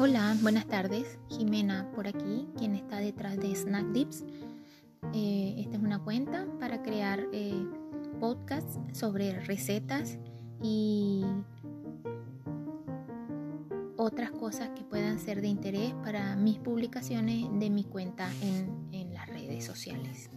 Hola, buenas tardes. Jimena por aquí, quien está detrás de Snack Dips. Eh, esta es una cuenta para crear eh, podcasts sobre recetas y otras cosas que puedan ser de interés para mis publicaciones de mi cuenta en las redes sociales.